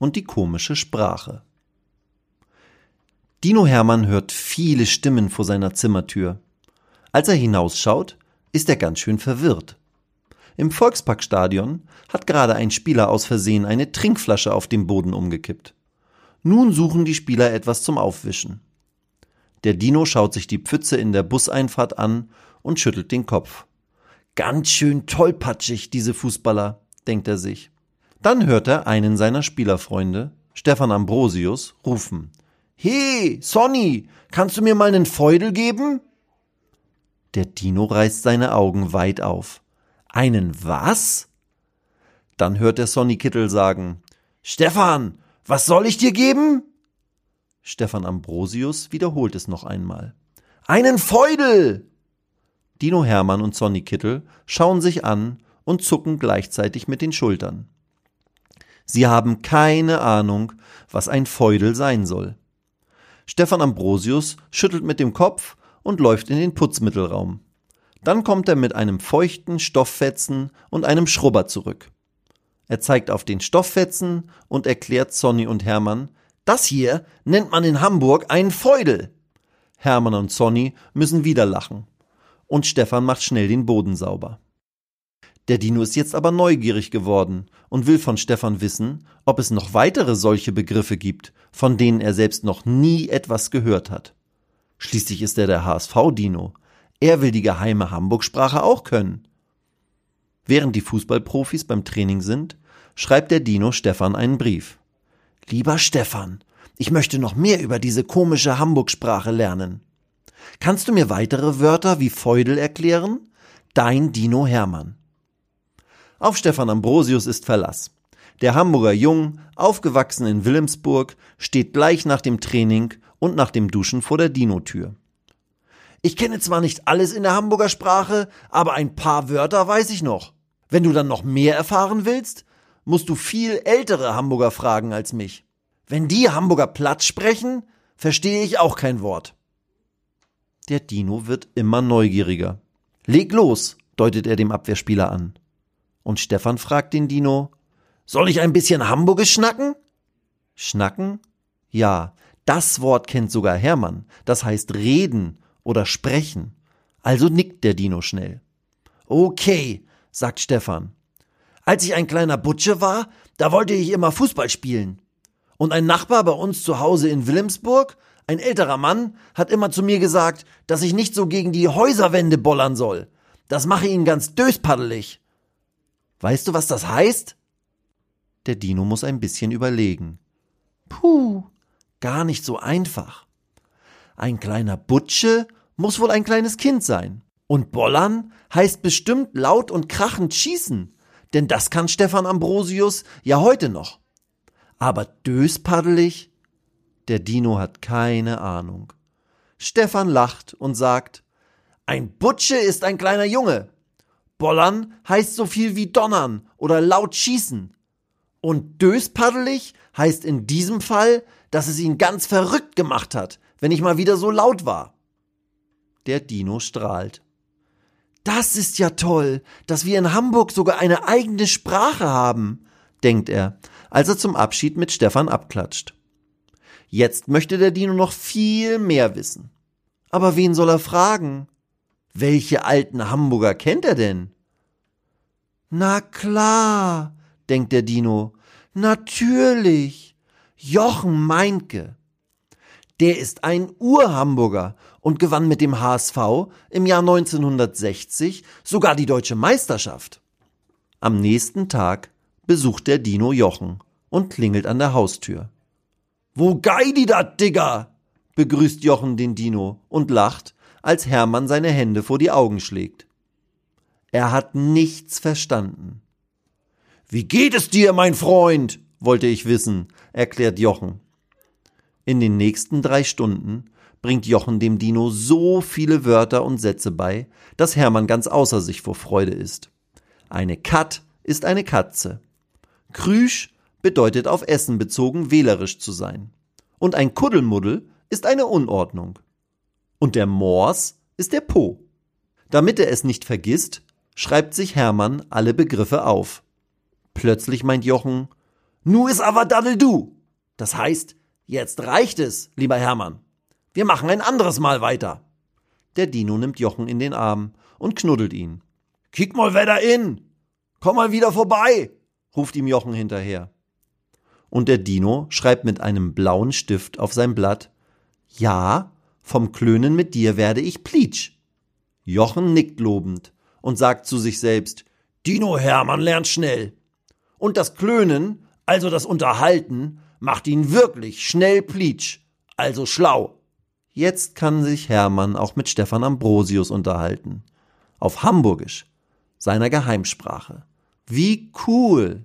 und die komische Sprache. Dino Hermann hört viele Stimmen vor seiner Zimmertür. Als er hinausschaut, ist er ganz schön verwirrt. Im Volksparkstadion hat gerade ein Spieler aus Versehen eine Trinkflasche auf dem Boden umgekippt. Nun suchen die Spieler etwas zum Aufwischen. Der Dino schaut sich die Pfütze in der Buseinfahrt an und schüttelt den Kopf. Ganz schön tollpatschig, diese Fußballer, denkt er sich. Dann hört er einen seiner Spielerfreunde, Stefan Ambrosius, rufen. He, Sonny, kannst du mir mal einen Feudel geben? Der Dino reißt seine Augen weit auf. Einen was? Dann hört er Sonny Kittel sagen, Stefan, was soll ich dir geben? Stefan Ambrosius wiederholt es noch einmal. Einen Feudel! Dino Hermann und Sonny Kittel schauen sich an und zucken gleichzeitig mit den Schultern. Sie haben keine Ahnung, was ein Feudel sein soll. Stefan Ambrosius schüttelt mit dem Kopf und läuft in den Putzmittelraum. Dann kommt er mit einem feuchten Stofffetzen und einem Schrubber zurück. Er zeigt auf den Stofffetzen und erklärt Sonny und Hermann, das hier nennt man in Hamburg einen Feudel. Hermann und Sonny müssen wieder lachen. Und Stefan macht schnell den Boden sauber. Der Dino ist jetzt aber neugierig geworden und will von Stefan wissen, ob es noch weitere solche Begriffe gibt, von denen er selbst noch nie etwas gehört hat. Schließlich ist er der HSV-Dino. Er will die geheime Hamburg-Sprache auch können. Während die Fußballprofis beim Training sind, schreibt der Dino Stefan einen Brief. Lieber Stefan, ich möchte noch mehr über diese komische Hamburg-Sprache lernen. Kannst du mir weitere Wörter wie Feudel erklären? Dein Dino Hermann. Auf Stefan Ambrosius ist Verlass. Der Hamburger Jung, aufgewachsen in Wilhelmsburg, steht gleich nach dem Training und nach dem Duschen vor der Dino-Tür. Ich kenne zwar nicht alles in der Hamburger Sprache, aber ein paar Wörter weiß ich noch. Wenn du dann noch mehr erfahren willst, musst du viel ältere Hamburger fragen als mich. Wenn die Hamburger Platz sprechen, verstehe ich auch kein Wort. Der Dino wird immer neugieriger. Leg los, deutet er dem Abwehrspieler an. Und Stefan fragt den Dino, soll ich ein bisschen Hamburgisch schnacken? Schnacken? Ja, das Wort kennt sogar Hermann. Das heißt reden oder sprechen. Also nickt der Dino schnell. Okay, sagt Stefan. Als ich ein kleiner Butsche war, da wollte ich immer Fußball spielen. Und ein Nachbar bei uns zu Hause in Wilhelmsburg, ein älterer Mann, hat immer zu mir gesagt, dass ich nicht so gegen die Häuserwände bollern soll. Das mache ihn ganz döspaddelig. Weißt du, was das heißt? Der Dino muss ein bisschen überlegen. Puh, gar nicht so einfach. Ein kleiner Butsche muss wohl ein kleines Kind sein. Und Bollern heißt bestimmt laut und krachend schießen, denn das kann Stefan Ambrosius ja heute noch. Aber döspaddelig? Der Dino hat keine Ahnung. Stefan lacht und sagt, ein Butsche ist ein kleiner Junge. Bollern heißt so viel wie donnern oder laut schießen. Und döspaddelig heißt in diesem Fall, dass es ihn ganz verrückt gemacht hat, wenn ich mal wieder so laut war. Der Dino strahlt. Das ist ja toll, dass wir in Hamburg sogar eine eigene Sprache haben, denkt er, als er zum Abschied mit Stefan abklatscht. Jetzt möchte der Dino noch viel mehr wissen. Aber wen soll er fragen? Welche alten Hamburger kennt er denn? Na klar, denkt der Dino. Natürlich. Jochen Meinke. Der ist ein Urhamburger und gewann mit dem HSV im Jahr 1960 sogar die deutsche Meisterschaft. Am nächsten Tag besucht der Dino Jochen und klingelt an der Haustür. Wo gei die dat, Digga? begrüßt Jochen den Dino und lacht, als Hermann seine Hände vor die Augen schlägt. Er hat nichts verstanden. Wie geht es dir, mein Freund? wollte ich wissen, erklärt Jochen. In den nächsten drei Stunden bringt Jochen dem Dino so viele Wörter und Sätze bei, dass Hermann ganz außer sich vor Freude ist. Eine Kat ist eine Katze. Krüsch bedeutet auf Essen bezogen wählerisch zu sein. Und ein Kuddelmuddel ist eine Unordnung. Und der Mors ist der Po. Damit er es nicht vergisst, schreibt sich Hermann alle Begriffe auf. Plötzlich meint Jochen, Nu is aber daddel du. Das heißt, jetzt reicht es, lieber Hermann. Wir machen ein anderes Mal weiter. Der Dino nimmt Jochen in den Arm und knuddelt ihn. Kick mal da in! Komm mal wieder vorbei! ruft ihm Jochen hinterher. Und der Dino schreibt mit einem blauen Stift auf sein Blatt Ja, vom Klönen mit dir werde ich Pleatsch. Jochen nickt lobend und sagt zu sich selbst Dino Hermann lernt schnell. Und das Klönen, also das Unterhalten, macht ihn wirklich schnell Pleatsch, also schlau. Jetzt kann sich Hermann auch mit Stefan Ambrosius unterhalten. Auf Hamburgisch, seiner Geheimsprache. Wie cool!